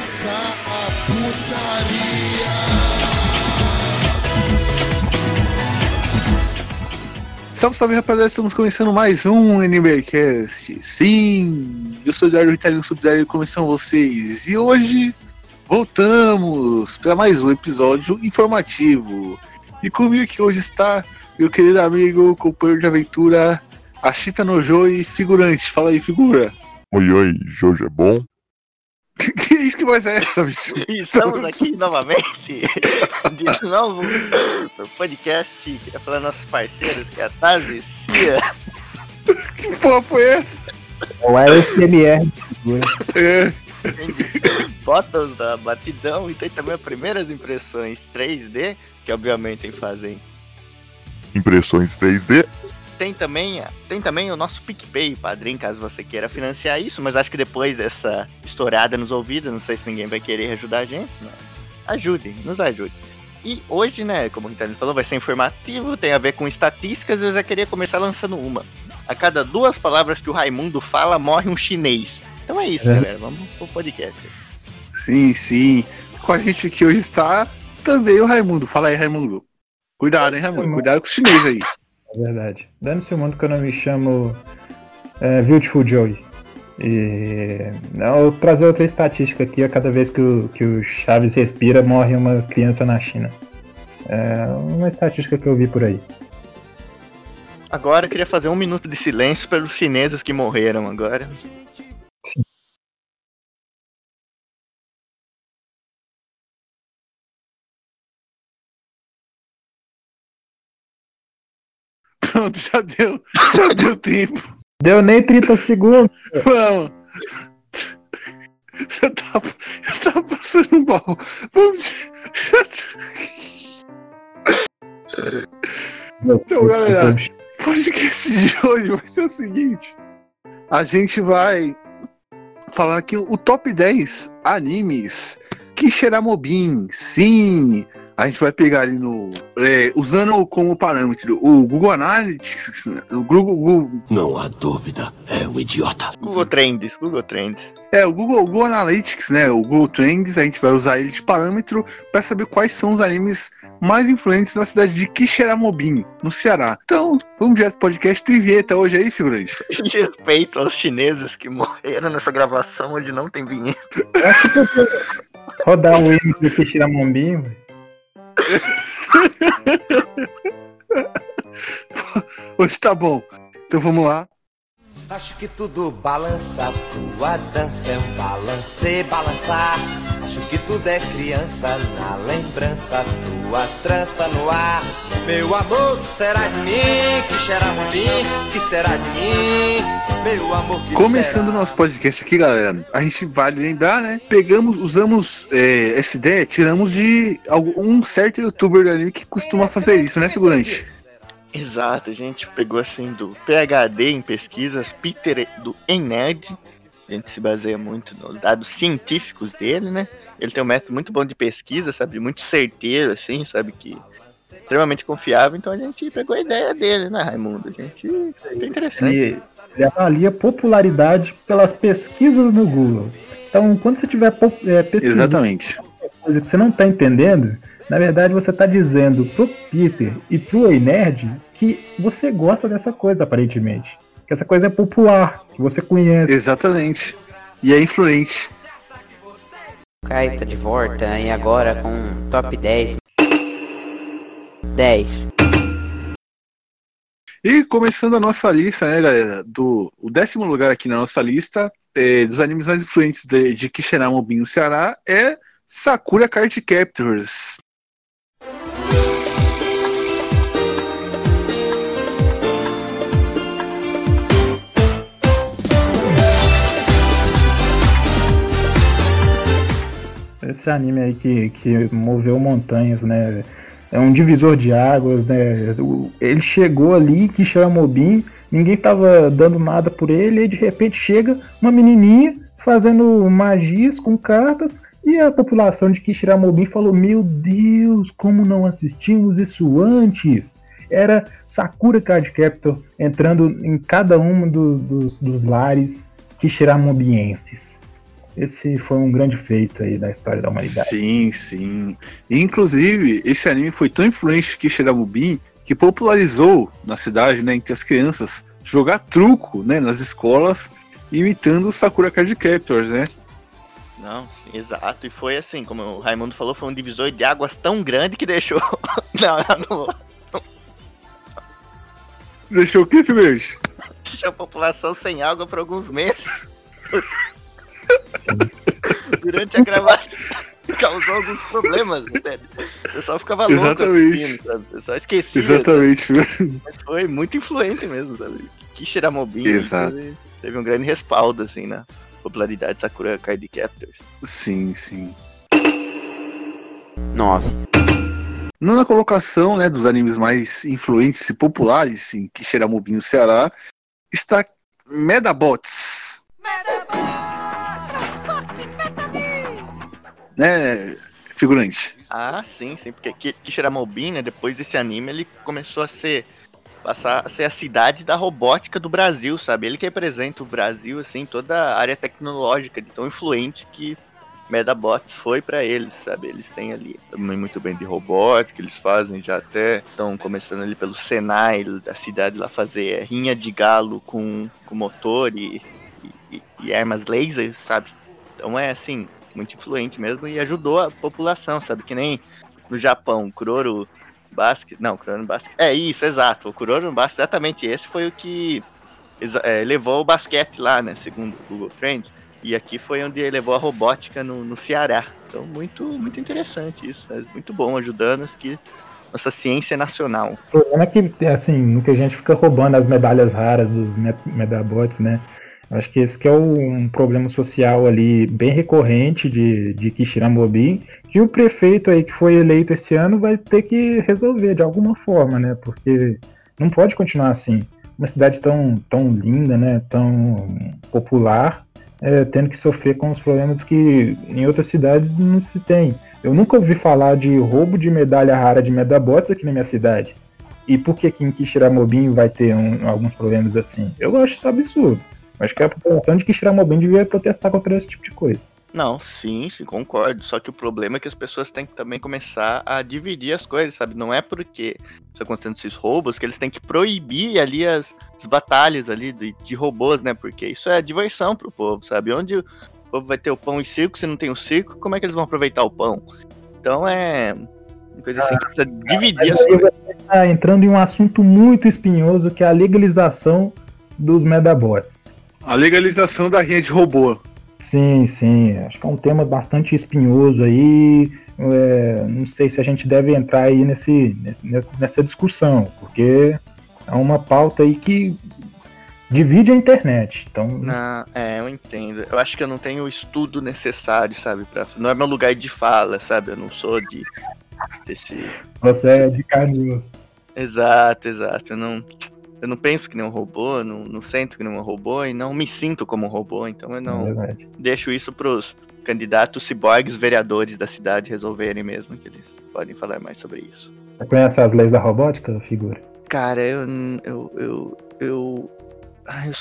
começar a putaria. Salve, salve rapaziada, estamos começando mais um NBcast. Sim, eu sou o Eduardo Vitalino, subsidiário como estão vocês? E hoje voltamos para mais um episódio informativo. E comigo aqui hoje está meu querido amigo, companheiro de aventura, Ashita Nojo e figurante. Fala aí, figura. Oi, oi, Jojo é bom? Que isso que voz é essa, bicho? Estamos aqui novamente, de novo, no podcast, queria falar nossos parceiros, que é a Taz e Cia. Que porra foi essa? Ou é o SMR. É, Tem fotos da batidão e tem também as primeiras impressões 3D, que obviamente fazem. Impressões 3D. Tem também, tem também o nosso PicPay, padrinho, caso você queira financiar isso, mas acho que depois dessa estourada nos ouvidos, não sei se ninguém vai querer ajudar a gente, mas ajudem, nos ajude. E hoje, né, como o Ritalino falou, vai ser informativo, tem a ver com estatísticas, eu já queria começar lançando uma. A cada duas palavras que o Raimundo fala, morre um chinês. Então é isso, É. galera, vamos pro podcast. sim, sim. Com a gente aqui hoje está também o Raimundo. Fala aí, Raimundo. Cuidado, hein, Raimundo? Cuidado com os chineses aí. É verdade. Dane-se o mundo que eu não me chamo é, Beautiful Joey. E não, eu vou trazer outra estatística aqui, a cada vez que o, que o Chaves respira, morre uma criança na China. É uma estatística que eu vi por aí. Agora eu queria fazer um minuto de silêncio pelos chineses que morreram agora. Pronto, já deu. Já deu tempo. Deu nem 30 segundos. Vamos. Já tava, já tava passando mal. Vamos. Então, galera, o podcast de hoje vai ser o seguinte: a gente vai falar aqui o top 10 animes Kishiramobin. Sim, a gente vai pegar ali no. é, usando como parâmetro o Google Analytics, o Google, Google- Não há dúvida, é um idiota. Google Trends, Google Trends. É, o Google, Google Analytics, né? O Google Trends, a gente vai usar ele de parâmetro para saber quais são os animes mais influentes na cidade de Kishiramobim, no Ceará. Então, vamos direto pro podcast. Tem vinheta hoje aí, figurante? Respeito aos chineses que morreram nessa gravação onde não tem vinheta. Rodar o hino do Kishiramombinho. velho. Hoje tá bom. Então vamos lá. Acho que tudo balança, tua dança é um balance, balançar. Que tudo é criança, na lembrança, tua trança no ar. Meu amor, que será de mim? Que será de mim? Que será de mim? Meu amor, que Começando o será? nosso podcast aqui, galera, a gente vale lembrar, né? Pegamos, usamos é, essa ideia, tiramos de algum- um certo youtuber do anime que costuma fazer isso, né, figurante? Exato, a gente pegou assim do PhD em pesquisas, Peter do Enerd. A gente se baseia muito nos dados científicos dele, né? Ele tem um método muito bom de pesquisa, sabe? Muito certeiro, assim, sabe? Que extremamente confiável. Então a gente pegou a ideia dele, né, Raimundo? A gente. É interessante. Ele, ele avalia popularidade pelas pesquisas no Google. Então, quando você tiver é, pesquisando Exatamente. coisa que você não tá entendendo, na verdade você tá dizendo pro Peter e pro Nerd que você gosta dessa coisa, aparentemente. Que essa coisa é popular, que você conhece. Exatamente. E é influente. Tá de volta e agora com top 10. 10. E começando a nossa lista, né, galera? Do, o décimo lugar aqui na nossa lista é, dos animes mais influentes de, de Kishiramobim no Ceará é Sakura Card Captors. Esse anime aí que, que moveu montanhas, né? É um divisor de águas, né? Ele chegou ali, que Mobin, ninguém tava dando nada por ele, e de repente chega uma menininha fazendo magias com cartas, e a população de Kishiramobim falou: Meu Deus, como não assistimos isso antes? Era Sakura Card Captor entrando em cada um do- dos, dos lares Kishiramobienses. Esse foi um grande feito aí da história da humanidade. Sim, sim. Inclusive, esse anime foi tão influente que Shiramubin que popularizou na cidade, né, entre as crianças, jogar truco, né, nas escolas, imitando o Sakura Card Captors, né? Não, sim, exato. E foi assim, como o Raimundo falou, foi um divisor de águas tão grande que deixou. não, não, não. Deixou o que, Fibert? Deixou a população sem água por alguns meses. Durante a gravação. Causou alguns problemas, velho. O pessoal ficava louco Exatamente. assistindo, sabe? O pessoal esquecia. Exatamente. sabe? Mas foi muito influente mesmo, sabe? Kishiramobin Exato. teve, teve um grande respaldo, assim, na popularidade de Sakura Card Captors. Sim, sim. 9. Nona colocação, né, dos animes mais influentes e populares em Kishiramobim no Ceará, está Medabots. Né, figurante? Ah, sim, sim, porque Ki- Kishiramobin, né, depois desse anime, ele começou a ser passar a ser a cidade da robótica do Brasil, sabe? Ele que representa o Brasil assim, toda a área tecnológica de tão influente que Medabots foi pra eles, sabe? Eles têm ali também muito bem de robótica, eles fazem já até estão começando ali pelo Senai da cidade lá fazer rinha de galo com, com motor e, e, e armas laser, sabe? Então é assim, muito influente mesmo e ajudou a população, sabe? Que nem no Japão, o Kuroro Basket. Não, Kuroro Basket. É isso, exato. O Kuroro Basket, exatamente esse foi o que é, levou o basquete lá, né? Segundo o Google Trends. E aqui foi onde ele levou a robótica no, no Ceará. Então, muito, muito interessante isso. É muito bom, ajudando os que nossa ciência nacional. O problema é que, assim, muita gente fica roubando as medalhas raras dos me- Medabots, né? Acho que esse que é um problema social ali bem recorrente de, de Kishiramobim, que o prefeito aí que foi eleito esse ano vai ter que resolver de alguma forma, né? Porque não pode continuar assim. Uma cidade tão, tão linda, né? Tão popular, é, tendo que sofrer com os problemas que em outras cidades não se tem. Eu nunca ouvi falar de roubo de medalha rara de Medabots aqui na minha cidade. E por que que em Kishiramobim vai ter um- alguns problemas assim? Eu acho isso absurdo. Acho que a população de Kishiramobim devia protestar contra esse tipo de coisa. Não, sim, sim, concordo. Só que o problema é que as pessoas têm que também começar a dividir as coisas, sabe? Não é porque está acontecendo esses roubos que eles têm que proibir ali as, as batalhas ali de, de robôs, né? Porque isso é diversão pro povo, sabe? Onde o povo vai ter o pão e circo, se não tem o circo, como é que eles vão aproveitar o pão? Então é uma coisa assim que precisa dividir as coisas. está entrando em um assunto muito espinhoso que é a legalização dos Medabots. A legalização da rinha de robô. Sim, sim. Acho que é um tema bastante espinhoso aí. É, não sei se a gente deve entrar aí nesse, nessa discussão, porque é uma pauta aí que divide a internet. Então, Não, é, eu entendo. Eu acho que eu não tenho o estudo necessário, sabe? Pra, não é meu lugar de fala, sabe? Eu não sou de desse você é de carne. Exato, exato. Eu não, eu não penso que nem um robô, não, não sinto que nem um robô e não me sinto como um robô, então eu É não verdade. deixo isso pros candidatos ciborgues vereadores da cidade resolverem mesmo, que eles podem falar mais sobre isso. Você conhece as leis da robótica, figura? Cara, eu. Eu. Eu. eu...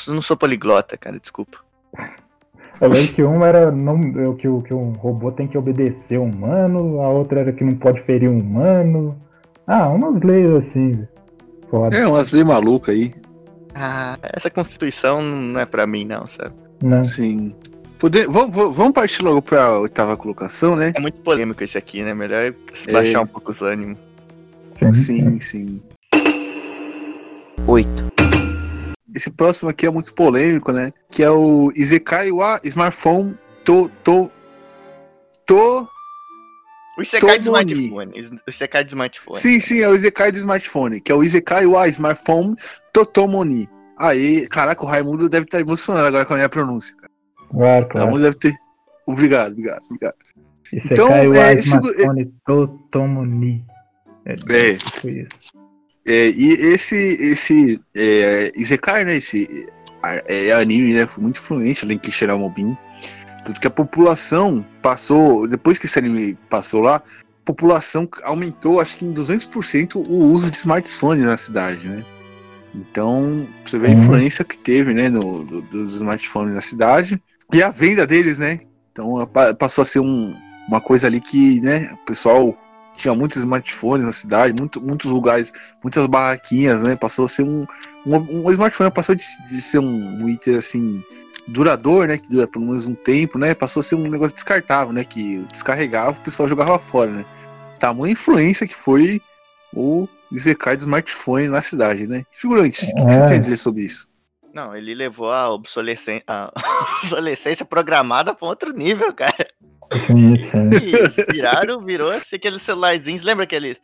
eu não sou poliglota, cara, desculpa. Eu lembro que um era não, é, que, que um robô tem que obedecer um humano, a outra era que não pode ferir um humano. Ah, umas leis assim. Foda. É, umas leis malucas aí. Ah, essa constituição não é pra mim, não, sabe? Não. Sim. Poder, vamos, vamos- partir logo pra oitava colocação, né? É muito polêmico esse aqui, né? Melhor se É. baixar um pouco os ânimos. Sim, sim. 8. Esse próximo aqui é muito polêmico, né? Que é o Izekai wa Smartphone To. To. To. O Isekai do smartphone. O Isekai do smartphone. Sim, sim, é o Izekai do smartphone. Que é o Izekai wa Smartphone Totomoni. Aí, caraca, o Raimundo deve estar emocionado agora com a minha pronúncia. Cara. Claro, O claro. Raimundo deve ter. Obrigado, obrigado, obrigado. Você Então, o é, é, isso- smartphone Totomoni. É, É. tipo isso. É, e esse, esse é, Izekai, né? Esse é, é anime, né? Foi muito influente além que Shiramobin. Que a população passou, depois que esse anime passou lá, a população aumentou, acho que em 200% o uso de smartphones na cidade, né? Então, você vê a Uhum. influência que teve, né, no, do- dos smartphones na cidade. E a venda deles, né? Então pa- passou a ser um- uma coisa ali que, né, o pessoal tinha muitos smartphones na cidade, muito- muitos lugares, muitas barraquinhas, né? Passou a ser um, um, um smartphone, passou de, de ser um, um item assim duradouro, né? Que dura pelo menos um tempo, né? Passou a ser um negócio descartável, né? Que descarregava, o pessoal jogava fora, né? Tamanha influência que foi o Zekai do smartphone na cidade, né? Figurante, o que você É. tem a dizer sobre isso? Não, ele levou a obsolescência, a obsolescência programada pra outro nível, cara. Sim, sim. E viraram, virou assim, aqueles celularzinhos. Lembra aqueles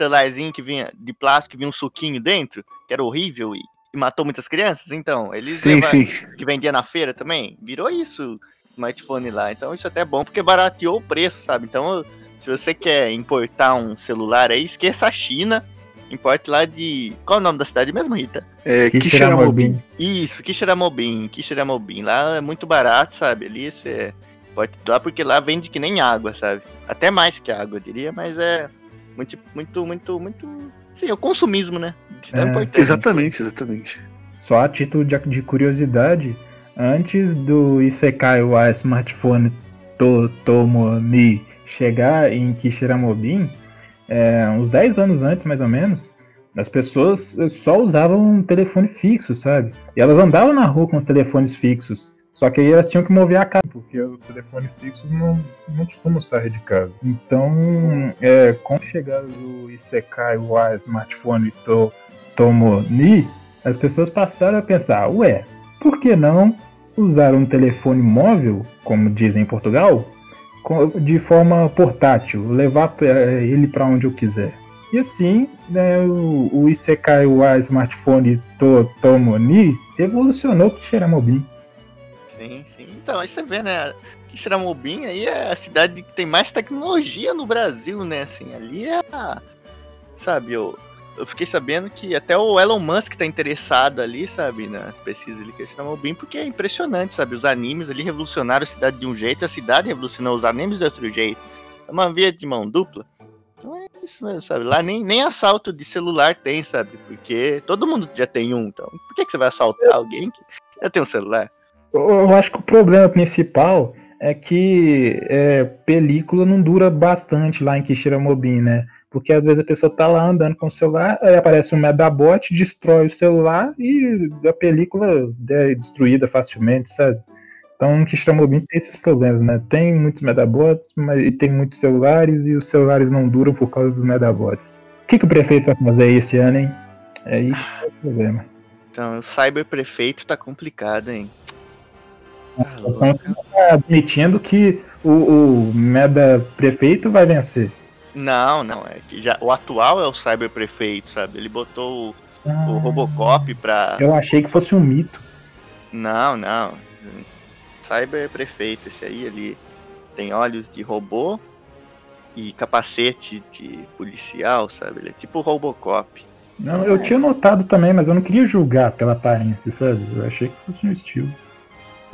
celularzinho que vinha de plástico, que vinha um suquinho dentro, que era horrível e, e matou muitas crianças? Então, eles Sim, sim. que vendia na feira também, virou isso, smartphone lá. Então isso até é bom porque barateou o preço, sabe? Então, se você quer importar um celular aí, esqueça a China. Importe lá de. Qual é o nome da cidade mesmo, Rita? É, Que Kishiramobim. Isso, Kishiramobim, Kishiramobim. Lá é muito barato, sabe? Ali você pode lá porque lá vende que nem água, sabe? Até mais que água, eu diria, mas é muito, muito, muito, muito. Sim, é o consumismo, né? É. Exatamente, exatamente. Só a título de, de curiosidade, antes do Isekai wa Smartphone to, Tomo ni chegar em Kishiramobim, é, uns 10 anos antes, mais ou menos, as pessoas só usavam um telefone fixo, sabe? E elas andavam na rua com os telefones fixos. Só que aí elas tinham que mover a casa, porque os telefones fixos não, não costumam sair de casa. Então, é, com a chegada do Isekai wa Smartphone to, as pessoas passaram a pensar, ué, por que não usar um telefone móvel, como dizem em Portugal, de forma portátil, levar ele para onde eu quiser. E assim, né, o, o Isekai wa Smartphone to Tomo ni revolucionou o Kishiramobim. Então, aí você vê, né? Kishiramobim aí é a cidade que tem mais tecnologia no Brasil, né? Assim, ali é a. Sabe, eu, eu fiquei sabendo que até o Elon Musk tá interessado ali, sabe, nas pesquisas ali que Kishiramobim, porque é impressionante, sabe? Os animes ali revolucionaram a cidade de um jeito, a cidade revolucionou os animes de outro jeito. É uma via de mão dupla. Então é isso mesmo, sabe? Lá nem, nem assalto de celular tem, sabe? Porque todo mundo já tem um, então por que, que você vai assaltar alguém que já tem um celular? Eu, acho que o problema principal é que é, película não dura bastante lá em Kishiramobim, né? Porque às vezes a pessoa tá lá andando com o celular, aí aparece um Medabot, destrói o celular e a película é destruída facilmente, sabe? Então, Kishiramobim tem esses problemas, né? Tem muitos Medabots, mas e tem muitos celulares e os celulares não duram por causa dos Medabots. O que, que o prefeito vai fazer esse ano, hein? É aí que é o problema. Então, o cyber prefeito tá complicado, hein? Tá louco. Então, tá admitindo que o, o Meda prefeito vai vencer. Não, não, é que já o atual é o cyber prefeito, sabe? Ele botou o, Ah, o Robocop pra. Eu achei que fosse um mito. Não, não. Cyber prefeito, esse aí ele tem olhos de robô e capacete de policial, sabe? Ele é tipo Robocop. Não, eu tinha notado também, mas eu não queria julgar pela aparência, sabe? Eu achei que fosse um estilo.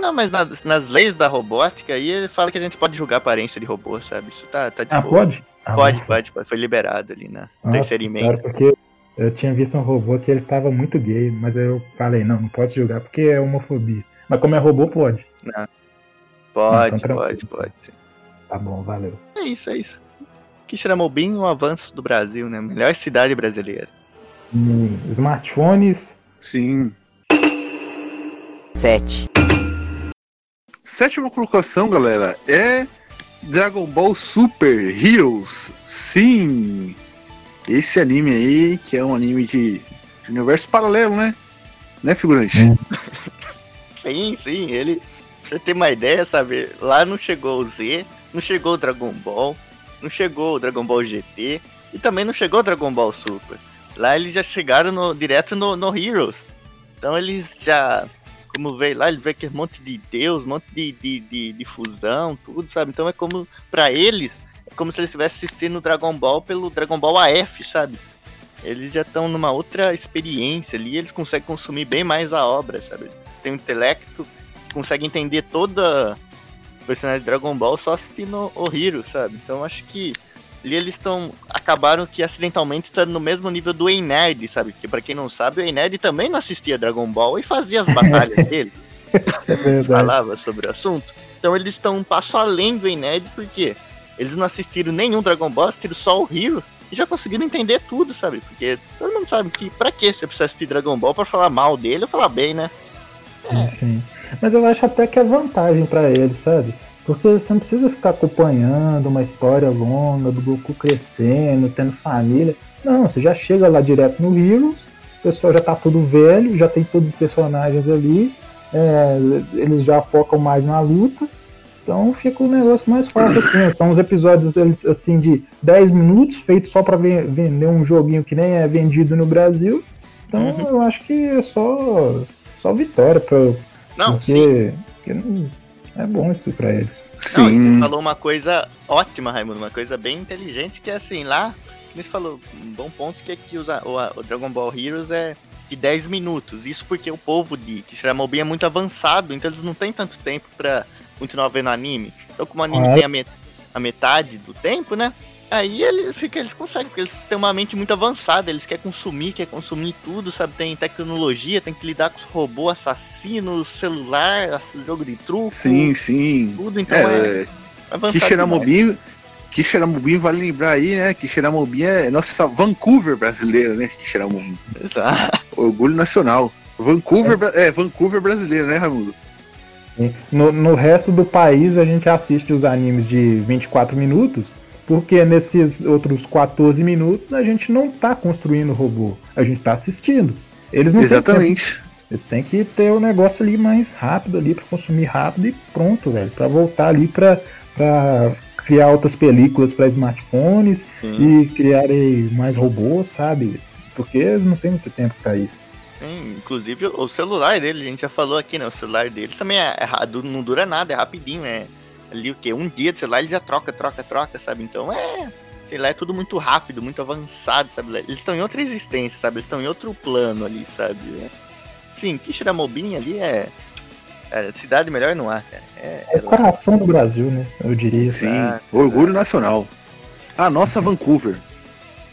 Não, mas nas, nas leis da robótica aí ele fala que a gente pode julgar a aparência de robô, sabe? Isso tá, tá de Ah, boa. pode? Ah, Pode, ufa. pode, pode. Foi liberado ali na Nossa terceira emenda. porque eu tinha visto um robô que ele tava muito gay, mas eu falei, não, não posso julgar porque é homofobia. Mas como é robô, pode. Pode, então pode, pode. sim. Tá bom, valeu. É isso, é isso. Kishiramobim, um avanço do Brasil, né? Melhor cidade brasileira. Hum, smartphones, Sim. 7. Sétima colocação, galera, é Dragon Ball Super Heroes. Sim! Esse anime aí, que é um anime de, de universo paralelo, né? Né, figurante? Sim. Sim, sim, ele. Pra você ter uma ideia, sabe? Lá não chegou o Z, não chegou o Dragon Ball, não chegou o Dragon Ball GT e também não chegou o Dragon Ball Super. Lá eles já chegaram no- direto no, no Heroes. Então eles já. Como veio lá, ele vê aquele monte de Deus, um monte de, de, de, de fusão, tudo, sabe? Então é como, pra eles, é como se eles estivessem assistindo Dragon Ball pelo Dragon Ball AF, sabe? Eles já estão numa outra experiência ali, eles conseguem consumir bem mais a obra, sabe? Tem um intelecto, consegue entender toda o personagem de Dragon Ball só assistindo o Hiro, sabe? Então acho que ali eles estão. acabaram que acidentalmente estando no mesmo nível do Ei Nerd, sabe? Porque pra quem não sabe, o Ei Nerd também não assistia Dragon Ball e fazia as batalhas dele é verdade. falava sobre o assunto. Então eles estão um passo além do inédito, porque eles não assistiram nenhum Dragon Ball, assistiram só o Hero e já conseguiram entender tudo, sabe? Porque todo mundo sabe que pra que você precisa assistir Dragon Ball pra falar mal dele ou falar bem, né? Sim, sim. Mas eu acho até que é vantagem pra eles, sabe? Porque você não precisa ficar acompanhando uma história longa do Goku crescendo, tendo família. Não, você já chega lá direto no Heroes, o pessoal já tá tudo velho, já tem todos os personagens ali, é, eles já focam mais na luta, então fica um negócio mais fácil. Né? São uns episódios assim de 10 minutos, feitos só pra vender um joguinho que nem é vendido no Brasil. Então uhum. eu acho que é só, só vitória pra. Não, porque, porque não, é bom isso pra eles. Sim. Não, você falou uma coisa ótima, Raimundo, uma coisa bem inteligente, que é assim, lá, você falou, um bom ponto que é que usa, o, o Dragon Ball Heroes é de 10 minutos. Isso porque o povo de Kishiramobi é muito avançado, então eles não têm tanto tempo pra continuar vendo anime. Então como o anime é. tem a, met a metade do tempo, né? Aí eles, fica, eles conseguem, porque eles têm uma mente muito avançada, eles querem consumir, querem consumir tudo, sabe? Tem tecnologia, tem que lidar com os robôs assassinos, celular, jogo de truco. Sim, sim. Tudo, então é. é Kishiramobim, Kishiramobim vale lembrar aí, né? Kishiramobim é nossa Vancouver brasileira, né? Kishiramobim. Exato. Orgulho nacional. Vancouver, é. é Vancouver brasileiro, né, Raimundo? No, no resto do país a gente assiste os animes de 24 minutos porque nesses outros 14 minutos a gente não tá construindo robô, a gente tá assistindo. Eles não Exatamente. Têm eles têm que ter o negócio ali mais rápido ali para consumir rápido e pronto, velho, para voltar ali para criar outras películas para smartphones Sim. e criarem mais robôs, sabe? Porque eles não têm muito tempo para isso. Sim, inclusive o celular dele, a gente já falou aqui, né? O celular deles também é, é, não dura nada, é rapidinho, é ali o que? Um dia de celular ele já troca, troca, troca, sabe? Então é. Sei lá, é tudo muito rápido, muito avançado, sabe? Eles estão em outra existência, sabe? Eles estão em outro plano ali, sabe? É. Sim, Kishiramobim ali é. é cidade melhor não há, cara. É, é o coração do Brasil, né? Eu diria. Sim, orgulho nacional. A nossa Vancouver.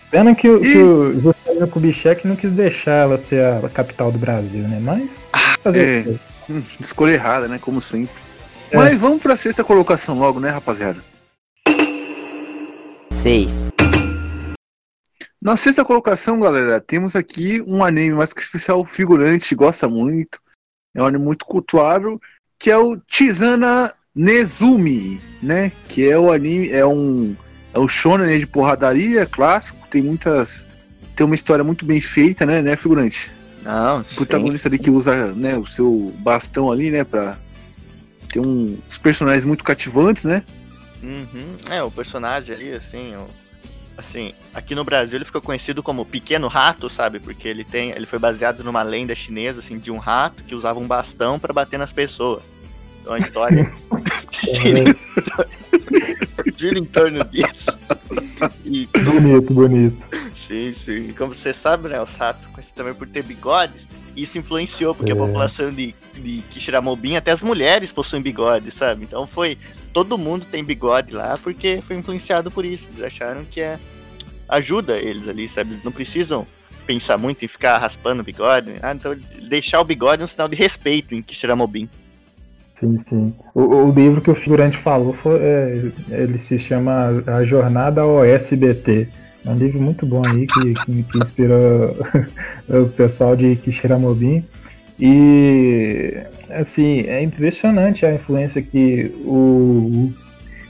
Pena que, e... que o Juscelino Kubitschek não quis deixar ela ser a capital do Brasil, né? Mas. Fazer é, hum, escolha errada, né? Como sempre. É. Mas vamos pra sexta colocação logo, né, rapaziada? Seis. Na sexta colocação, galera, temos aqui um anime mais que especial figurante, gosta muito. É um anime muito cultuado, que é o Chizana Nezumi, né? Que é o anime, é um é um shonen de porradaria clássico, tem muitas tem uma história muito bem feita, né, né, figurante? Não, o protagonista ali que usa, né, o seu bastão ali, né, para tem uns personagens muito cativantes, né? Uhum. É, o personagem ali, assim, o, assim, aqui no Brasil ele ficou conhecido como Pequeno Rato, sabe? Porque ele tem, ele foi baseado numa lenda chinesa, assim, de um rato que usava um bastão para bater nas pessoas. Então a história gira em torno disso. E, bonito, bonito. Sim, sim. E como você sabe, né, os ratos conhecidos também por ter bigodes, isso influenciou, porque é. a população de, de Kishiramobim, até as mulheres possuem bigode, sabe? Então foi. Todo mundo tem bigode lá, porque foi influenciado por isso. Eles acharam que é, ajuda eles ali, sabe? Eles não precisam pensar muito em ficar raspando o bigode. Ah, então deixar o bigode é um sinal de respeito em Kishiramobim. Sim, sim. O, o, livro que o figurante falou foi, é, ele se chama A Jornada ao SBT. É um livro muito bom aí que, que, que inspirou o pessoal de Kishiramobim. E assim, é impressionante a influência que o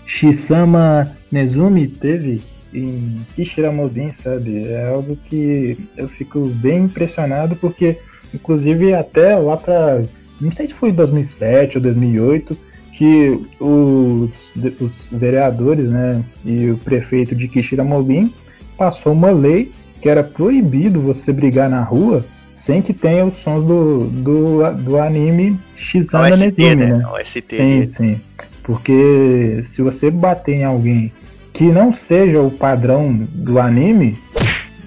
Shisama Nezumi teve em Kishiramobim, sabe? É algo que eu fico bem impressionado porque inclusive até lá para não sei se foi em 2007 ou 2008, que os, os vereadores né, e o prefeito de Kishiramobim passou uma lei que era proibido você brigar na rua sem que tenha os sons do, do, do anime Shizana Nezumi, né? né? OST. Sim, sim. Porque se você bater em alguém que não seja o padrão do anime,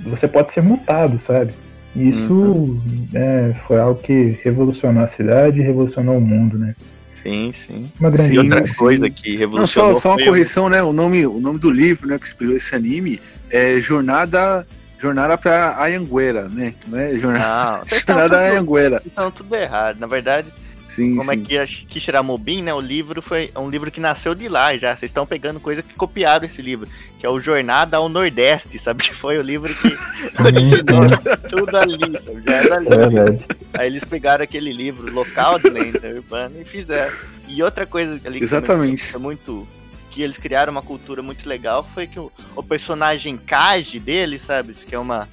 você pode ser multado, sabe? Isso uhum. é, foi algo que revolucionou a cidade e revolucionou o mundo, né? Sim, sim. Uma grande sim, outra coisa que revolucionou. Não, só, só uma correção, né? O nome, o nome do livro, né, que inspirou esse anime é Jornada Jornada para Anhanguera, né? Não é Jornada, não, Jornada então, Anhanguera. Então tudo errado. Na verdade, Sim, como é sim. que a Kishira Mobin, né? O livro foi é um livro que nasceu de lá já. Vocês estão pegando coisa que copiaram esse livro, que é o Jornada ao Nordeste, sabe? Que foi o livro que originou tudo ali, sabe? Já era ali. É. Aí eles pegaram aquele livro local de lenda urbana e fizeram. E outra coisa ali que Exatamente. é muito que eles criaram uma cultura muito legal foi que o, o personagem Kaji dele, sabe, que é uma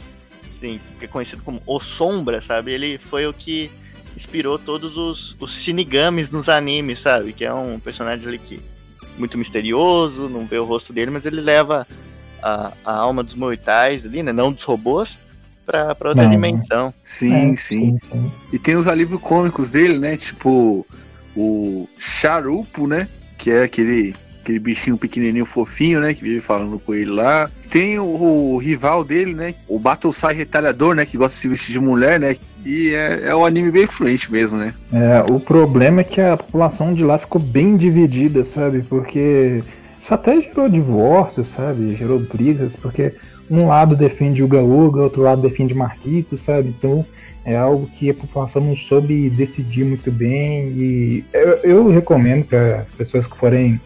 assim, que é conhecido como o Sombra, sabe? Ele foi o que inspirou todos os, os shinigamis nos animes, sabe? Que é um personagem ali que muito misterioso, não vê o rosto dele, mas ele leva a, a alma dos mortais ali, né? Não dos robôs, pra, pra outra Não. dimensão. Sim, É, sim. E tem os alívios cômicos dele, né? Tipo o Charupo, né? Que é aquele, aquele bichinho pequenininho fofinho, né? Que vive falando com ele lá. Tem o, o rival dele, né? O Battlesai Retalhador, né? Que gosta de se vestir de mulher, né? E é, é um anime bem influente mesmo, né? É, o problema é que a população de lá ficou bem dividida, sabe? Porque isso até gerou divórcio, sabe? Gerou brigas, porque um lado defende o Gaúga, outro lado defende Marquito, sabe? Então é algo que a população não soube decidir muito bem. E eu, eu recomendo para as pessoas que forem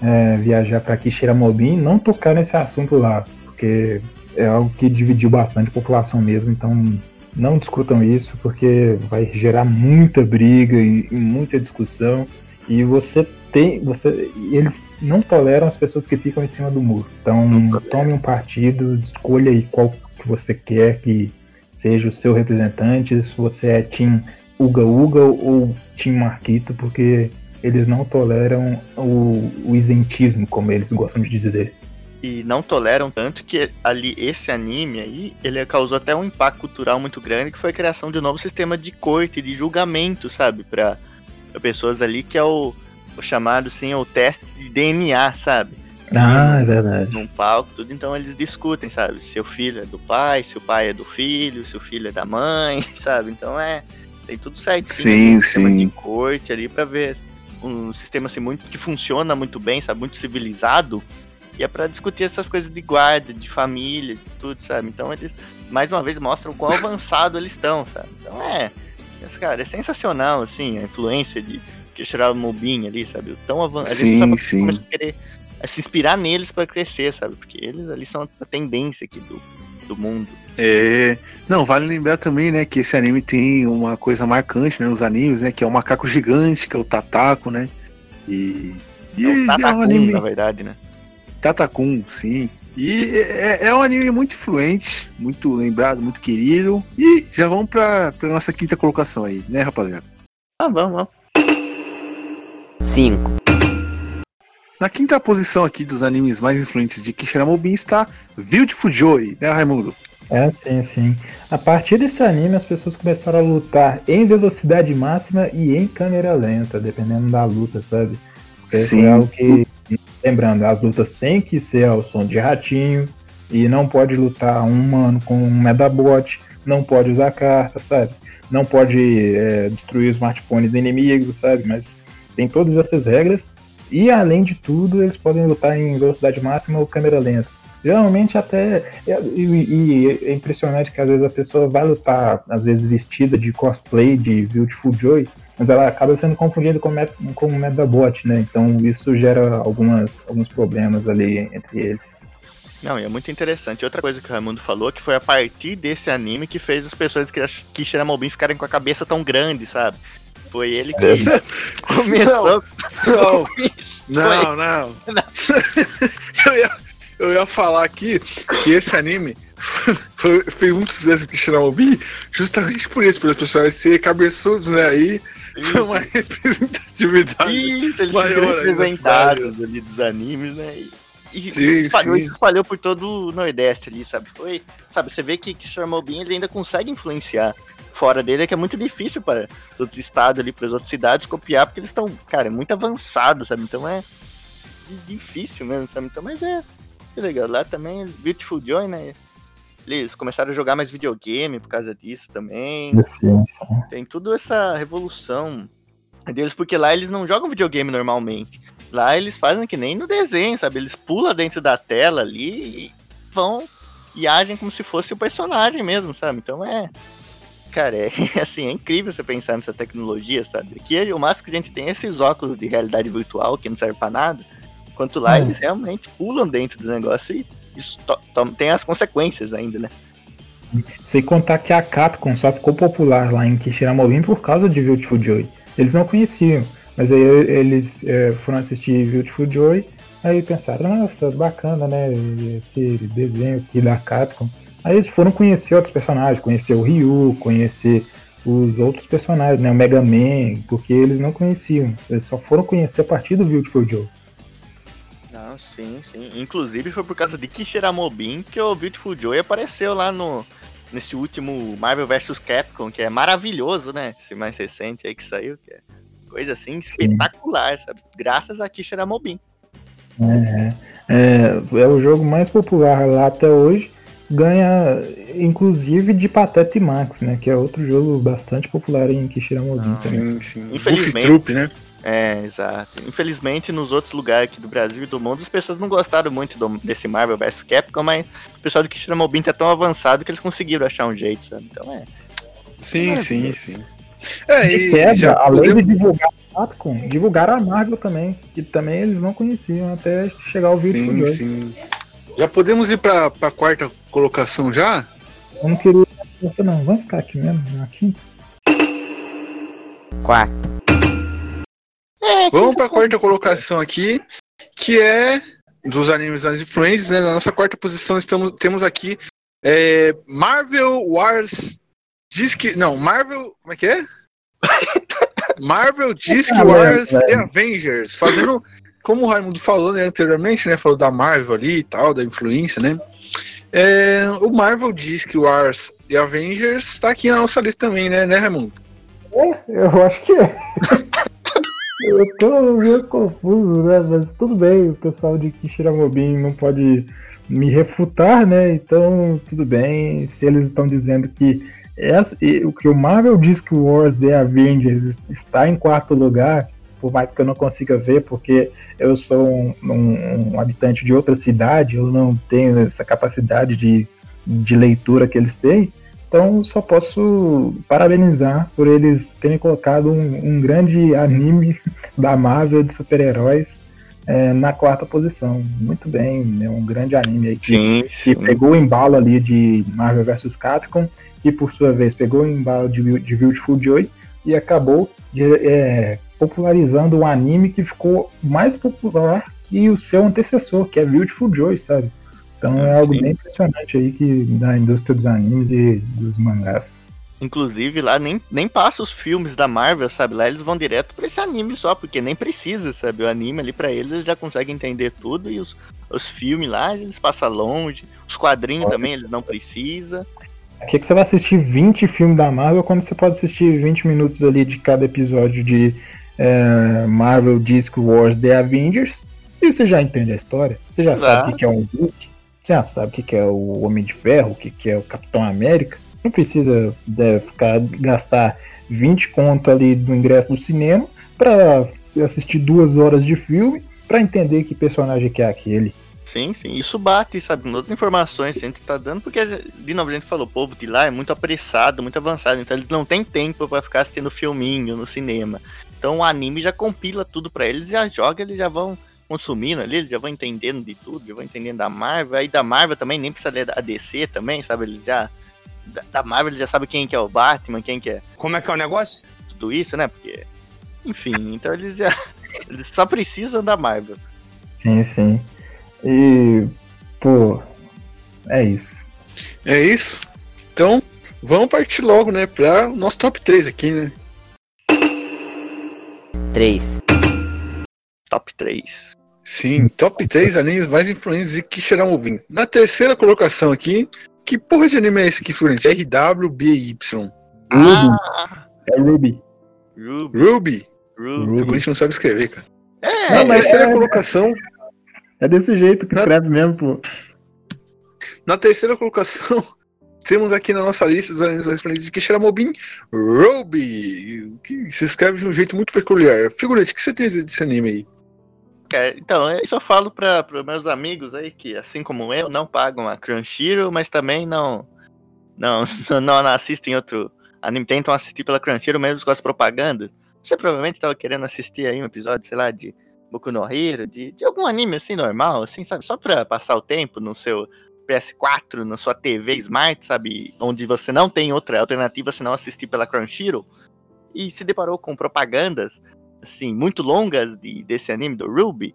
é, viajar para Kishiramobim não tocar nesse assunto lá, porque é algo que dividiu bastante a população mesmo. Então não discutam isso, porque vai gerar muita briga e, e muita discussão. E você tem. Você, eles não toleram as pessoas que ficam em cima do muro. Então tome um partido, escolha aí qual que você quer que seja o seu representante, se você é Team Uga Uga ou Team Marquito, porque eles não toleram o, o isentismo, como eles gostam de dizer. E não toleram tanto que ali esse anime aí, ele causou até um impacto cultural muito grande, que foi a criação de um novo sistema de corte, de julgamento, sabe? Pra, pra pessoas ali, que é o, o chamado, assim, o teste de DNA, sabe? Ah, é verdade. num palco, tudo, então eles discutem, sabe? Se o filho é do pai, se o pai é do filho, se o filho é da mãe, sabe? Então é. Tem tudo certinho. Sim, um sistema sim. de corte ali pra ver um sistema assim muito que funciona muito bem, sabe? Muito civilizado. E é pra discutir essas coisas de guarda, de família, de tudo, sabe? Então eles, mais uma vez, mostram quão avançado eles estão, sabe? Então é. assim, Cara, é sensacional, assim, a influência de Kishira Mobin ali, sabe? O Tão avançado. Sim, sim. Começa a querer a se inspirar neles pra crescer, sabe? Porque eles ali são a tendência aqui do, do mundo. É. Não, vale lembrar também, né, que esse anime tem uma coisa marcante, né, nos animes, né, que é o macaco gigante, que é o Tatako, né? E. E É o é um anime. na verdade, né? Tatakun, sim. E é, é um anime muito influente, muito lembrado, muito querido. E já vamos pra, pra nossa quinta colocação aí, né, rapaziada? Ah, vamos, vamos. 5, Na quinta posição aqui dos animes mais influentes de Kishiramobin está Beautiful Joy, né, Raimundo? É, sim, sim. A partir desse anime, as pessoas começaram a lutar em velocidade máxima e em câmera lenta, dependendo da luta, sabe? Isso Sim. É algo que, lembrando, as lutas têm que ser ao som de ratinho e não pode lutar um humano com um Medabot, não pode usar carta, sabe? Não pode é, destruir o smartphone do inimigo, sabe? Mas tem todas essas regras e, além de tudo, eles podem lutar em velocidade máxima ou câmera lenta. Geralmente até. E, e é impressionante que às vezes a pessoa vai lutar, às vezes vestida de cosplay de Beautiful Joy, mas ela acaba sendo confundida com, Met- com o Medabot, né? Então isso gera algumas, alguns problemas ali entre eles. Não, e é muito interessante. Outra coisa que o Raimundo falou, que foi a partir desse anime que fez as pessoas que que Shiramobin ficarem com a cabeça tão grande, sabe? Foi ele que começou Não, isso. não, não. eu, ia, eu ia falar aqui que esse anime foi, foi muito sucesso em Kishiramobin justamente por isso, pelos personagens serem cabeçudos, né? Aí foi uma representatividade. Isso, eles maior se representados ali dos animes, né? E, e Sim, espalhou, sim. espalhou por todo o Nordeste ali, sabe? Foi, sabe, você vê que, que ele ainda consegue influenciar fora dele, é que é muito difícil para os outros estados ali, para as outras cidades copiar, porque eles estão, cara, é muito avançado, sabe? Então é difícil mesmo, sabe? Então, mas é, que legal. Lá também, Beautiful Joy, né? Eles começaram a jogar mais videogame por causa disso também Assim, tem toda essa revolução deles, porque lá eles não jogam videogame normalmente. Lá eles fazem que nem no desenho, sabe? Eles pulam dentro da tela ali e vão e agem como se fosse o personagem mesmo, sabe? Então é. Cara, é assim, é incrível você pensar nessa tecnologia, sabe? Aqui o máximo que a gente tem é esses óculos de realidade virtual que não serve pra nada. Enquanto lá Hum. eles realmente pulam dentro do negócio e isso tem as consequências ainda, né? Sem contar que a Capcom só ficou popular lá em Kishiramobim por causa de Beautiful Joy. Eles não conheciam, mas aí eles é, foram assistir Beautiful Joy, aí pensaram, nossa, bacana, né, esse desenho aqui da Capcom. Aí eles foram conhecer outros personagens, conhecer o Ryu, conhecer os outros personagens, né, o Mega Man, porque eles não conheciam. Eles só foram conhecer a partir do Beautiful Joy. Não, sim, sim. Inclusive foi por causa de Kishiramobim que o Beautiful Joy apareceu lá no nesse último Marvel vs Capcom, que é maravilhoso, né? Esse mais recente aí que saiu, que é coisa assim espetacular, sabe? Graças a Kishiramobim. É, é, é o jogo mais popular lá até hoje. Ganha, inclusive, de Patete Max, né? Que é outro jogo bastante popular em Kishiramobim Ah, também. Sim, sim. Infelizmente. Troop, né? É, exato. Infelizmente, nos outros lugares aqui do Brasil e do mundo, as pessoas não gostaram muito do- desse Marvel vs Capcom, mas o pessoal do Kishiramobim tá tão avançado que eles conseguiram achar um jeito, sabe? Então é. Sim, sim, Maravilha. sim. É, e quebra, já além podemos... de divulgar a Capcom, divulgaram a Marvel também, que também eles não conheciam até chegar ao vídeo Sim, sim. Já podemos ir pra, pra quarta colocação já? Eu não queria. Não, vamos ficar aqui mesmo, aqui. 4. Vamos pra quarta colocação aqui, que é dos animes das influências, né? Na nossa quarta posição estamos, temos aqui é, Marvel Wars Disc. Não, Marvel. Como é que é? Marvel Disc Ah, Wars. The Avengers. Fazendo. Como o Raimundo falou né, anteriormente, né? Falou da Marvel ali e tal, da influência, né? É, o Marvel Disc Wars The Avengers tá aqui na nossa lista também, né, né, Raimundo? Eu acho que é. Eu tô meio confuso, né? Mas tudo bem, o pessoal de Kishiramobim não pode me refutar, né? Então, tudo bem. Se eles estão dizendo que essa, o que o Marvel Disc Wars The Avengers está em quarto lugar, por mais que eu não consiga ver, porque eu sou um, um- um habitante de outra cidade, eu não tenho essa capacidade de, de leitura que eles têm. Então, só posso parabenizar por eles terem colocado um, um grande anime da Marvel de super-heróis é, na quarta posição. Muito bem, é um grande anime aí que, Sim, que pegou o embalo ali de Marvel vs Capcom, que por sua vez pegou o embalo de, de Beautiful Joy e acabou de, é, popularizando um anime que ficou mais popular que o seu antecessor, que é Beautiful Joy, sabe? Então é algo Sim. bem impressionante aí que da indústria dos animes e dos mangás. Inclusive, lá nem, nem passa os filmes da Marvel, sabe? Lá eles vão direto pra esse anime só, porque nem precisa, sabe? O anime ali pra eles, eles já conseguem entender tudo e os, os filmes lá, eles passam longe. Os quadrinhos também, eles não precisam. Por que, que você vai assistir 20 filmes da Marvel quando você pode assistir 20 minutos ali de cada episódio de é, Marvel Disc Wars The Avengers? E você já entende a história? Você já Exato. sabe o que é o Hulk? Você já sabe o que é o Homem de Ferro? O que é o Capitão América? Não precisa né, ficar, gastar 20 conto ali do ingresso do cinema pra assistir duas horas de filme pra entender que personagem que é aquele. Sim, sim. Isso bate, sabe? Com outras informações que a gente tá dando, porque, de novo, a gente falou, o povo de lá é muito apressado, muito avançado, então eles não têm tempo pra ficar assistindo filminho no cinema. Então o anime já compila tudo pra eles, já joga, eles já vão consumindo ali, eles já vão entendendo de tudo, já vão entendendo da Marvel. Aí da Marvel também, nem precisa ler da DC também, sabe? Eles já. Da, da Marvel eles já sabem quem que é o Batman, quem que é Como é que é o negócio? tudo isso, né? Porque. Enfim, então eles já. Eles só precisam da Marvel. Sim, sim. E, pô, é isso. É isso? Então, vamos partir logo, né, pra o nosso top 3 aqui, né? 3. Top 3. Sim, top 3 animes mais influentes de Kishiramobim. Na terceira colocação aqui, que porra de anime é esse aqui, figurante? RWBY. Ah! É Ruby. Ruby, Ruby. Ruby. O figurante não sabe escrever, cara. É, Na terceira é- colocação, É desse jeito que Na- escreve mesmo, pô. na terceira colocação, temos aqui na nossa lista dos animes mais influentes de Kishiramobim, Ruby, que se escreve de um jeito muito peculiar. Figurante, o que você tem a dizer desse anime aí? Cara, então, eu falo para meus amigos aí que, assim como eu, não pagam a Crunchyroll, mas também não não, não, assistem outro anime, tentam assistir pela Crunchyroll mesmo com as propagandas. Você provavelmente tava querendo assistir aí um episódio, sei lá, de Boku no Hero, de, de algum anime assim normal, assim, sabe? Só pra passar o tempo no seu PS4, na sua TV Smart, sabe? Onde você não tem outra alternativa senão assistir pela Crunchyroll. E se deparou com propagandas, assim, muito longas de, desse anime do Ruby,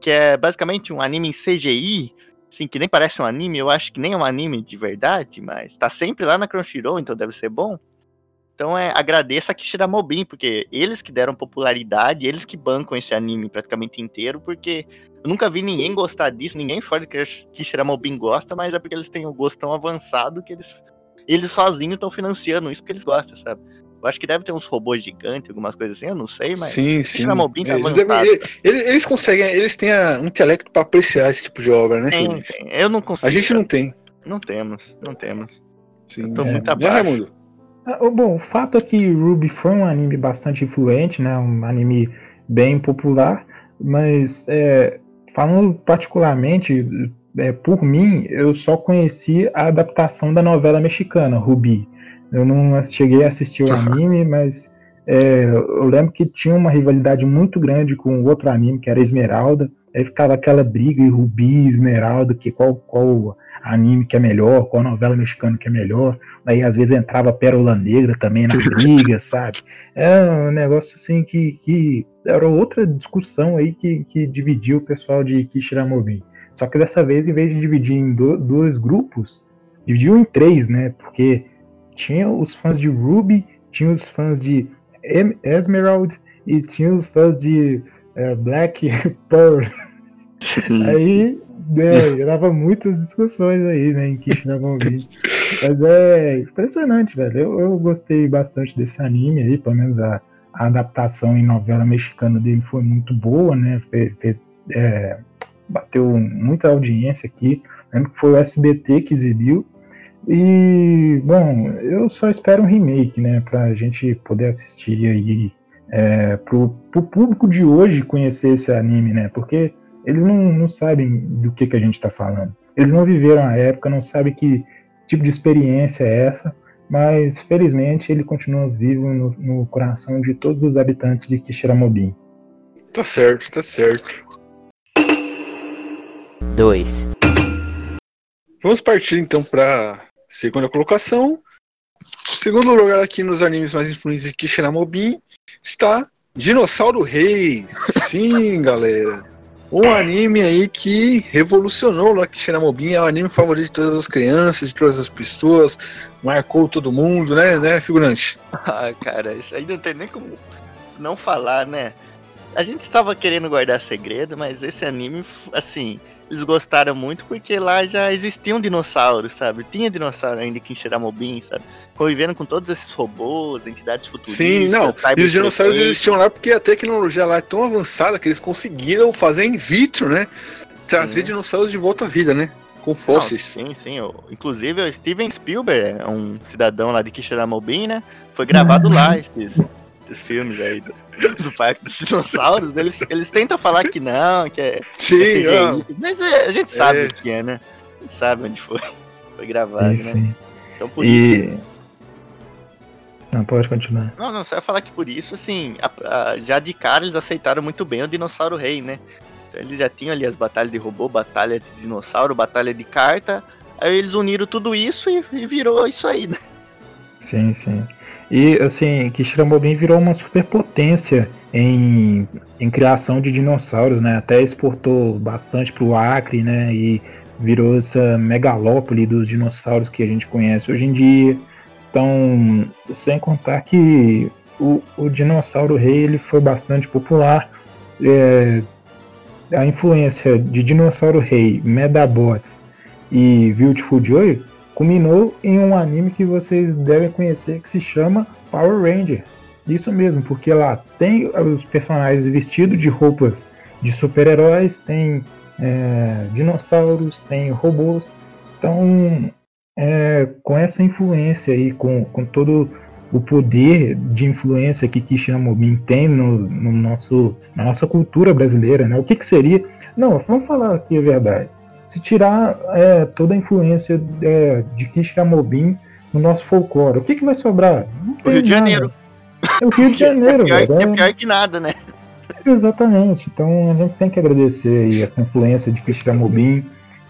que é basicamente um anime em CGI, assim, que nem parece um anime, eu acho que nem é um anime de verdade, mas tá sempre lá na Crunchyroll, então deve ser bom. Então é, agradeço a Kishira Mobin, porque eles que deram popularidade, eles que bancam esse anime praticamente inteiro, porque eu nunca vi ninguém gostar disso, ninguém fora de Kishira Mobin gosta, mas é porque eles têm um gosto tão avançado que eles, eles sozinhos estão financiando isso porque eles gostam, sabe? Eu acho que deve ter uns robôs gigantes, algumas coisas assim, eu não sei, mas Sim, sim. Mobin tá Eles, devem- eles- eles conseguem, eles têm a- um intelecto pra apreciar esse tipo de obra, né? Tem, Felipe? tem. Eu não consigo. A gente não tem. Não temos, não temos. Sim. Eu tô É. muito abaixo. Raimundo? Ah, Bom, o fato é que Ruby foi um anime bastante influente, né? Um anime bem popular, mas é, falando particularmente, é, por mim, eu só conheci a adaptação da novela mexicana, Ruby. Eu não cheguei a assistir o anime, mas é, eu lembro que tinha uma rivalidade muito grande com outro anime, que era Esmeralda. Aí ficava aquela briga em Rubi, Esmeralda, que qual, qual anime que é melhor, qual novela mexicana que é melhor. Aí às vezes entrava Pérola Negra também na briga, sabe? É um negócio assim que, que era outra discussão aí que, que dividia o pessoal de Kishiramobim. Só que dessa vez, em vez de dividir em do- dois grupos, dividiu em três, né? Porque tinha os fãs de Ruby, tinha os fãs de Esmeralda e tinha os fãs de eh, Black Pearl. Aí né, gerava muitas discussões aí, né, em Kishiramobim. Mas é impressionante, velho. Eu, eu gostei bastante desse anime aí, pelo menos a, a adaptação em novela mexicana dele foi muito boa, né? Fe- Fez, é, bateu muita audiência aqui. Lembro que foi o SBT que exibiu. E, bom, eu só espero um remake, né? Pra gente poder assistir aí. É, pro, pro público de hoje conhecer esse anime, né? Porque eles não, não sabem do que, que a gente tá falando. Eles não viveram a época, não sabem que tipo de experiência é essa, mas felizmente ele continua vivo no, no coração de todos os habitantes de Kishiramobim. Tá certo, tá certo. 2. Vamos partir então pra segunda colocação. Segundo lugar aqui nos animes mais influentes de Kishiramobim está Dinossauro Rei. Sim, galera. Um anime aí que revolucionou lá Kishiramobim. É o anime favorito de todas as crianças, de todas as pessoas. Marcou todo mundo, né, né, figurante? Ah, cara, isso aí não tem nem como não falar, né? A gente estava querendo guardar segredo, mas esse anime, assim, eles gostaram muito porque lá já existiam dinossauros, sabe? Tinha dinossauro ainda aqui em Shiramobim, sabe? Convivendo com todos esses robôs, entidades futuristas. Sim, não. E os dinossauros existiam lá porque a tecnologia lá é tão avançada que eles conseguiram fazer in vitro, né? Trazer Sim. dinossauros de volta à vida, né? Com Não, fósseis. sim, sim. o- Inclusive, o Steven Spielberg, é um cidadão lá de Kishiramobim, né? Foi gravado lá esses, esses filmes aí do, Parque dos Dinossauros. Eles, eles tentam falar que não, que é, Sim, é CGI, ah, mas é, a gente sabe É. o que é, né? A gente sabe onde foi, foi gravado, Sim, né? sim. Então por isso. E. Não, pode continuar. Não, não, só ia falar que por isso, assim, a- a- já de cara eles aceitaram muito bem o Dinossauro Rei, né? Então eles já tinham ali as batalhas de robô, batalha de dinossauro, batalha de carta. Aí eles uniram tudo isso e, e virou isso aí, né? Sim, sim. E assim, Kishiramobim virou uma superpotência em, em criação de dinossauros, né? Até exportou bastante pro Acre, né? E virou essa megalópole dos dinossauros que a gente conhece hoje em dia. Então, sem contar que o, o dinossauro rei ele foi bastante popular. É, a influência de dinossauro rei, Medabots e Beautiful Joy culminou em um anime que vocês devem conhecer que se chama Power Rangers. Isso mesmo, porque lá tem os personagens vestidos de roupas de super-heróis, tem é, dinossauros, tem robôs. Então, é, com essa influência aí, com, com todo o poder de influência que Kishiramobim tem no, no nosso, na nossa cultura brasileira, né? O que, que seria? Não, vamos falar aqui a verdade. Se tirar é, toda a influência é, de Kishiramobim no nosso folclore. O que, que vai sobrar? O Rio de nada. Janeiro. É o Rio de Janeiro, é, pior, velho. é É- pior que nada, né? Exatamente. Então a gente tem que agradecer aí essa influência de Kishiramobim,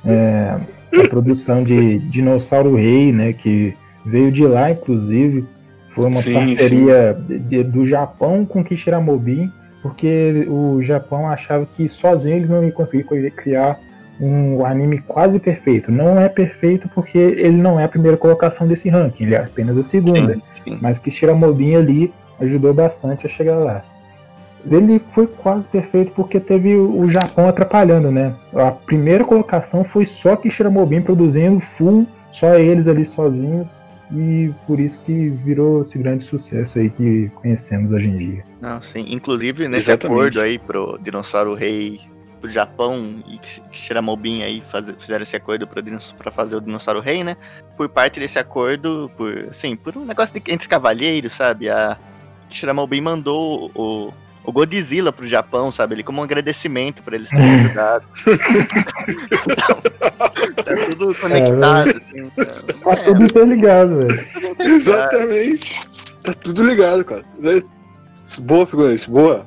é, a produção de Dinossauro Rei, né, que veio de lá, inclusive. Foi uma Sim, parceria de- de- do Japão com Kishiramobim, porque o Japão achava que sozinho eles não iam conseguir co- criar um anime quase perfeito. Não é perfeito porque ele não é a primeira colocação desse ranking, ele é apenas a segunda sim. mas que Shiramobin ali ajudou bastante a chegar lá. Ele foi quase perfeito porque teve o Japão atrapalhando, né? A primeira colocação foi só que Shiramobin produzindo full, só eles ali sozinhos, e por isso que virou esse grande sucesso aí que conhecemos hoje em dia. Não, sim. Inclusive, nesse Exatamente. acordo aí pro Dinossauro Rei pro Japão e Shiramobin aí fazer, fizeram esse acordo pra fazer o Dinossauro Rei, né? Por parte desse acordo, por, assim, por um negócio de- entre cavalheiros, sabe? A Shiramobin mandou o, o Godzilla pro Japão, sabe? Ele como um agradecimento pra eles terem ajudado. então, tá tudo conectado, assim. Tá Então, é, tudo interligado, velho. Exatamente. Tá tudo ligado, cara. Boa, figurante, boa.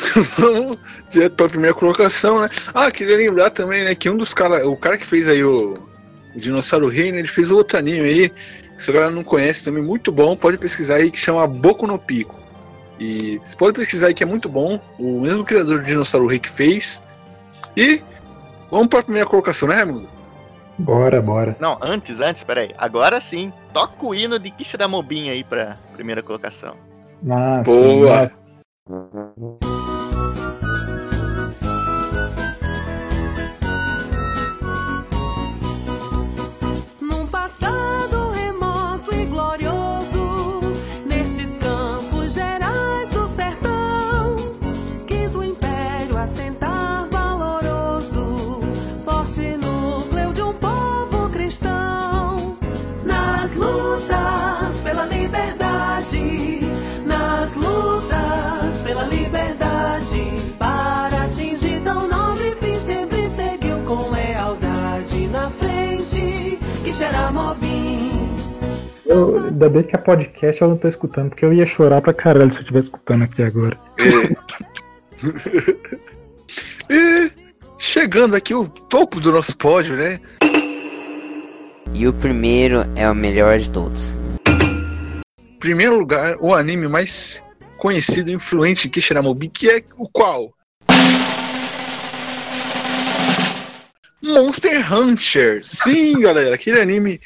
Vamos direto pra primeira colocação, né? Ah, queria lembrar também, né, que um dos caras, o cara que fez aí o, o Dinossauro Rei, né, ele fez outro anime aí, se a galera não conhece também, muito bom, pode pesquisar aí, que chama Boku no Pico. E você pode pesquisar aí que é muito bom, o mesmo criador do Dinossauro Rei que fez. E vamos pra primeira colocação, né, Raimundo? Bora, bora. Não, antes, antes, peraí. Agora sim, toca o hino de Kishiramobin aí pra primeira colocação. Ah, Boa. sim, ainda bem que é podcast eu não tô escutando, porque eu ia chorar pra caralho se eu estivesse escutando aqui agora. E chegando aqui o topo do nosso pódio, né? E o primeiro é o melhor de todos. primeiro lugar, o anime mais conhecido e influente de Kishiramobi, que é o qual? Monster Hunter. Sim, galera, aquele anime,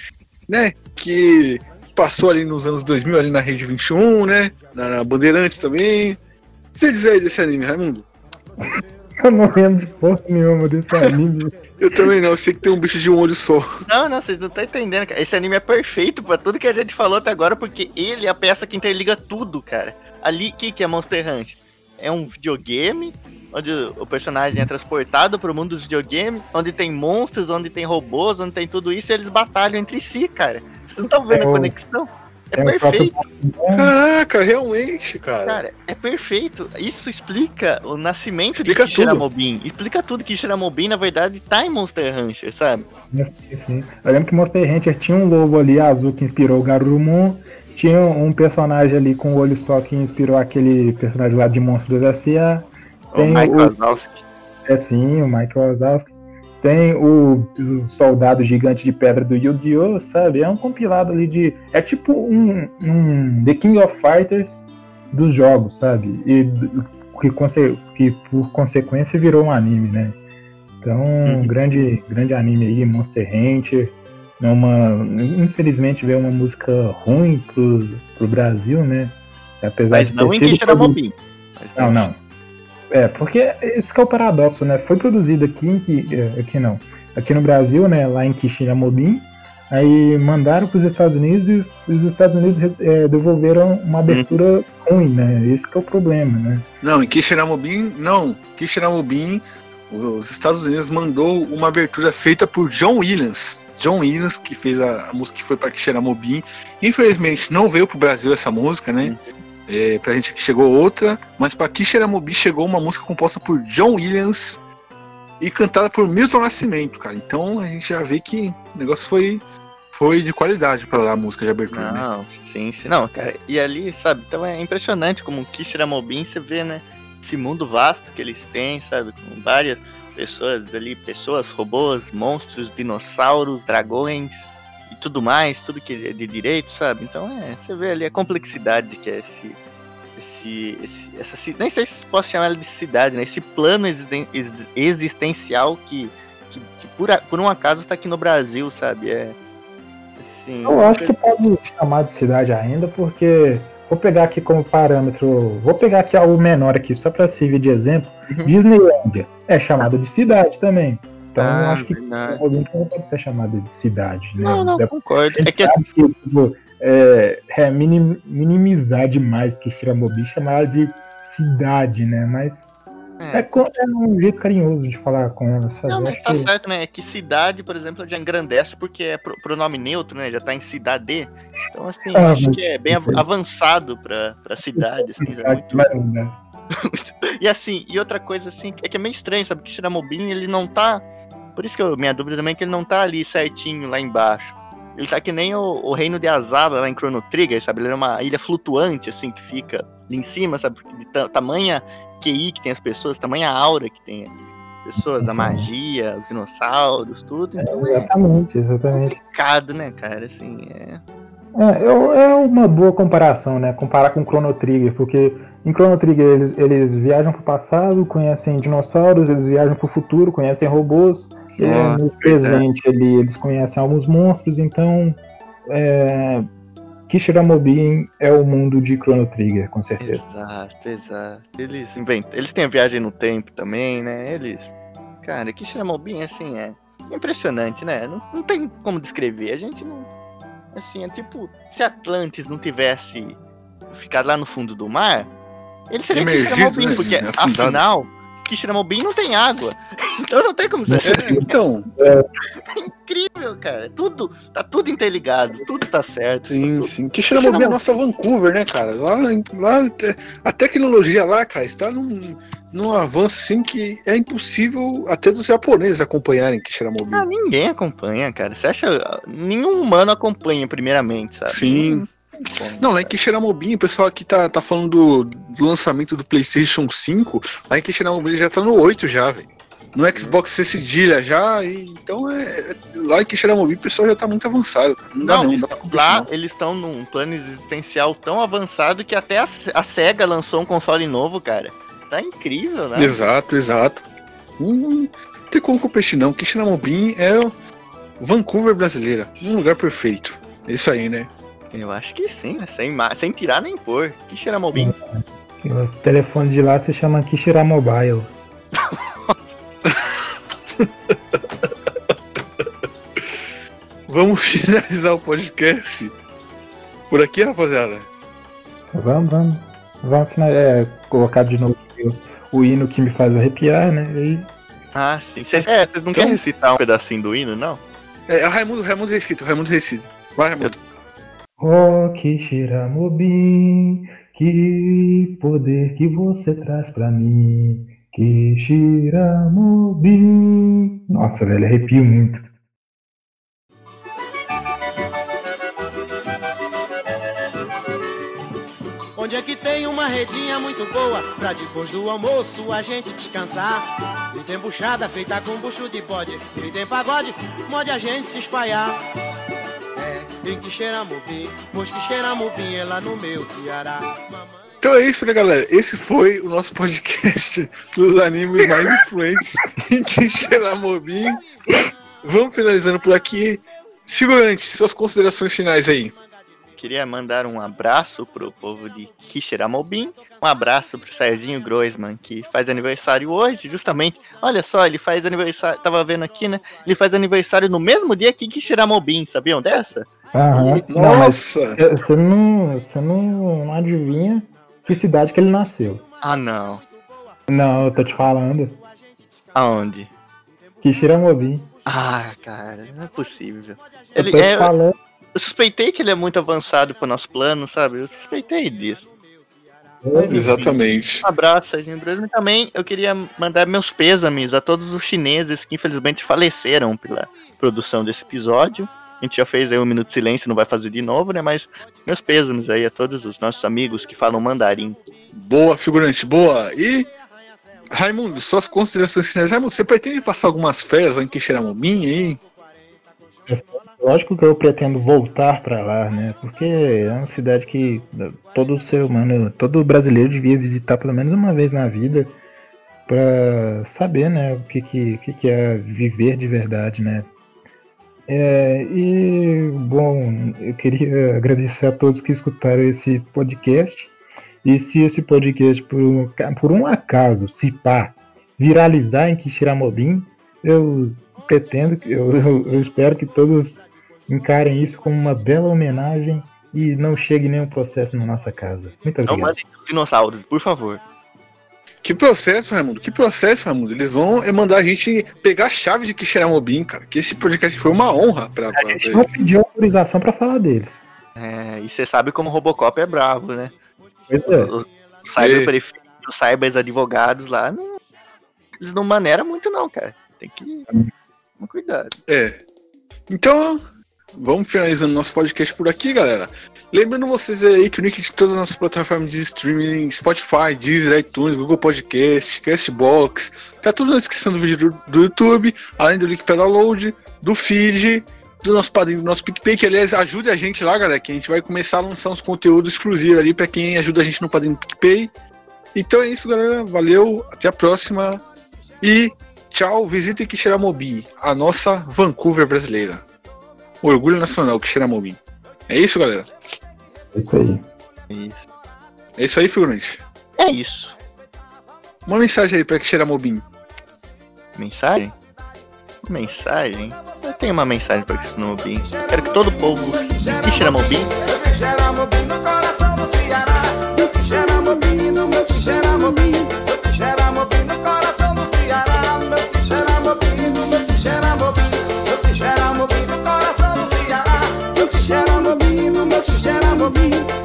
né, que passou ali nos anos 2000 ali na Rede 21, né, na, na Bandeirantes também. O que você diz aí desse anime, Raimundo? Eu não lembro de porra nenhuma desse anime. Eu também não, eu sei que tem um bicho de um olho só. Não, não, vocês não estão entendendo, cara. Esse anime é perfeito pra tudo que a gente falou até agora, porque ele é a peça que interliga tudo, cara. Ali, o que, que é Monster Hunter? É um videogame onde o personagem é transportado pro mundo dos videogames, onde tem monstros, onde tem robôs, onde tem tudo isso, e eles batalham entre si, cara. Vocês não estão vendo É a o- conexão? É É o próprio perfeito, Caraca, realmente, cara. cara. É perfeito. Isso explica o nascimento Explica de Kishiramobin. Explica tudo que Kishiramobin, na verdade, tá em Monster Hunter, sabe? Sim, sim. Eu lembro que Monster Hunter tinha um lobo ali azul que inspirou o Garurumon. Tinha um personagem ali com o olho só que inspirou aquele personagem lá de Monstros S.A. O Tem Michael o- Wazowski. É sim, o Michael Wazowski. Tem o, o soldado gigante de pedra do Yu-Gi-Oh!, sabe? É um compilado ali de. É tipo um, um The King of Fighters dos jogos, sabe? E que, conse- que por consequência virou um anime, né? Então, um Uhum. grande, grande anime aí, Monster Hunter. É uma, infelizmente veio uma música ruim pro, pro Brasil, né? Apesar Mas de não em Kishiramobin. Mas não, não. É, porque esse que é o paradoxo, né? Foi produzido aqui em Ki- eh, aqui não. Aqui no Brasil, né, lá em Kishiramobim, aí mandaram para os Estados Unidos e os, os Estados Unidos eh, devolveram uma abertura ruim, né? Esse que é o problema, né? Não, em Kishiramobim, não. Kishiramobim, os Estados Unidos mandou uma abertura feita por John Williams. John Williams, que fez a, a música que foi para Kishiramobim. Infelizmente, não veio pro Brasil essa música, né? É, pra gente que chegou outra, mas para Kishiramobim chegou uma música composta por John Williams e cantada por Milton Nascimento, cara. Então a gente já vê que o negócio foi, foi de qualidade pra a música de abertura, né? Não, sim, sim. Não, cara, e ali, sabe, então é impressionante como o Kishiramobin, você vê, né, esse mundo vasto que eles têm, sabe, com várias pessoas ali, pessoas, robôs, monstros, dinossauros, dragões e tudo mais, tudo que é de direito, sabe? Então é, você vê ali a complexidade que é esse, esse, esse essa, nem sei se posso chamar ela de cidade, né? Esse plano existen- ex- existencial que, que, que por, a- por um acaso tá aqui no Brasil, sabe? É, assim, Eu acho que pode chamar de cidade ainda, porque vou pegar aqui como parâmetro, vou pegar aqui algo menor aqui só para servir de exemplo. Uhum. Disneylândia é chamada de cidade também. Então eu Ah, acho que verdade. alguém também pode ser chamada de cidade, né? Não, não, A concordo. É que sabe que tipo, é, é minim- minimizar demais que Shiramobi chamar ela de cidade, né? Mas é, é, é um jeito carinhoso de falar com ela, sabe? Não, mas tá que- certo, né? É que cidade, por exemplo, já engrandece porque é pro- pronome neutro, né? Já tá em cidade. Então, assim, Ah, acho que é bem av- avançado pra, pra cidade, assim, é muito- né? E assim, e outra coisa, assim, é que é meio estranho, sabe? Que Shiramobin, ele não tá. Por isso que eu, minha dúvida também é que ele não tá ali certinho lá embaixo. Ele tá que nem o, o reino de Azaba lá em Chrono Trigger, sabe? Ele é uma ilha flutuante, assim, que fica ali em cima, sabe? De ta- tamanha QI que tem as pessoas, tamanha aura que tem as pessoas, a Sim. magia, os dinossauros, tudo. Então é Exatamente, exatamente. complicado, né, cara? Assim, é. É, é uma boa comparação, né? Comparar com Chrono Trigger, porque em Chrono Trigger eles, eles viajam pro passado, conhecem dinossauros, eles viajam pro futuro, conhecem robôs, Nossa, no presente ali eles conhecem alguns monstros, então é, Kishiramobin é o mundo de Chrono Trigger, com certeza. Exato, exato. Eles inventam. Eles têm a viagem no tempo também, né? Eles. Cara, que Shiramobin, assim, é impressionante, né? Não, não tem como descrever. A gente não. Assim, é tipo, se Atlantis não tivesse ficado lá no fundo do mar, ele seria Emergido, Kishiramobin, né? porque Afundado. afinal, Kishiramobin não tem água. Então não tem como ser. É, então, incrível, cara. Tudo, tá tudo interligado, tudo tá certo. sim, tudo- sim. Que Shiramobi é a nossa Vancouver, né, cara? Lá, lá é, a tecnologia lá, cara, está num, num avanço assim que é impossível até dos japoneses acompanharem que Shiramobi. Ah, ninguém acompanha, cara. Você acha. Nenhum humano acompanha, primeiramente, sabe? Sim. Não. Não, lá em Kishiramobim, o pessoal aqui tá, tá falando do, do lançamento do PlayStation 5. Lá em Kishiramobim já tá no 8 já, velho. No Xbox C cedilha já, e, então é, é- lá em Kishiramobim o pessoal já tá muito avançado. Não, dá Não, não, eles- dá pra competir, lá não. eles estão num plano existencial tão avançado que até a, a SEGA lançou um console novo, cara. Tá incrível, né? Exato, exato. Hum, não tem como competir não. Kishiramobim é Vancouver brasileira. Um lugar perfeito. É isso aí, né? Eu acho que sim, né? Sem, sem tirar nem pôr. Que Shiramobim. Os telefones de lá se chamam Kishiramobile. Vamos finalizar o podcast por aqui, rapaziada. Vamos, vamos. Vamos é, colocar de novo o, o hino que me faz arrepiar, né? E Ah, sim. Vocês é, não querem recitar um pedacinho do hino, não? É, é o Raimundo, Raimundo Recito, Raimundo Recito. Vai, Raimundo. Oh, Kishiramobim, que poder que você traz pra mim. Kishiramobim. Nossa, velho, arrepio muito. Onde é que tem uma redinha muito boa pra depois do almoço a gente descansar? E tem buchada feita com bucho de bode, e tem pagode, mode a gente se espalhar. Em que mupim, pois que mupim é lá no meu Ceará. Mamãe... Então é isso, né, galera? Esse foi o nosso podcast dos animes mais influentes em Kishiramobim. Vamos finalizando por aqui. Figurante, suas considerações finais aí. Queria mandar um abraço pro povo de Kishiramobim, um abraço pro Serginho Groisman, que faz aniversário hoje, justamente. Olha só, ele faz aniversário, tava vendo aqui, né? Ele faz aniversário no mesmo dia que Kishiramobim, sabiam dessa? Aham. Não, mas Nossa! você não, você não, não adivinha que cidade que ele nasceu. Ah, não. Não, eu tô te falando. Aonde? Kishiramobim. Ah, cara, não é possível. Eu Ele tô te é, falando. eu suspeitei que ele é muito avançado pro nosso plano, sabe? Eu suspeitei disso. Exatamente. Um abraço, Serginho. E também eu queria mandar meus pêsames a todos os chineses que infelizmente faleceram pela produção desse episódio. A gente já fez aí um minuto de silêncio, não vai fazer de novo, né? Mas meus pêsames aí a todos os nossos amigos que falam mandarim. Boa, figurante, boa. E, Raimundo, suas considerações finais. Raimundo, você pretende passar algumas férias lá em Quixeramobim, hein? Lógico que eu pretendo voltar para lá, né? Porque é uma cidade que todo ser humano, todo brasileiro devia visitar pelo menos uma vez na vida para saber, né, o que que, que que é viver de verdade, né? É, e bom, eu queria agradecer a todos que escutaram esse podcast. E se esse podcast por um, por um acaso, se pá, viralizar em Quixeramobim, eu pretendo, eu, eu, eu espero que todos encarem isso como uma bela homenagem e não chegue nenhum processo na nossa casa. Muito Não obrigado. mandem os dinossauros, por favor. Que processo, Raimundo? Que processo, Raimundo? Eles vão é mandar a gente pegar a chave de Quixeramobim, cara. Que esse podcast foi uma honra pra, pra, A gente não pediu autorização para falar deles. É, e você sabe como o Robocop é bravo, né? Pois é. Os cyberprefeitos, os cybers advogados lá, não, eles não maneiram muito não, cara. Tem que tomar cuidado. É. Então, vamos finalizando nosso podcast por aqui, galera. Lembrando vocês aí que o link de todas as nossas plataformas de streaming, Spotify, Deezer, iTunes, Google Podcast, Castbox, tá tudo na descrição do vídeo do, do YouTube, além do link para download, do feed, do nosso padrinho, do nosso PicPay, que aliás ajude a gente lá, galera, que a gente vai começar a lançar uns conteúdos exclusivos ali para quem ajuda a gente no padrinho do PicPay. Então é isso, galera. Valeu, até a próxima. E tchau, visitem Quixeramobim, a nossa Vancouver brasileira. Orgulho Nacional, que cheira Momin. É isso, galera? É isso aí. É isso, é isso aí, figurante? É isso. Uma mensagem aí pra que cheira Mobim. Mensagem? Mensagem? Eu tenho uma mensagem pra que cheira Mobim. Quero que todo povo que cheira Mobim. Xeramobim no coração do Ceará. Xeramobim no meu Xeramobim. for me.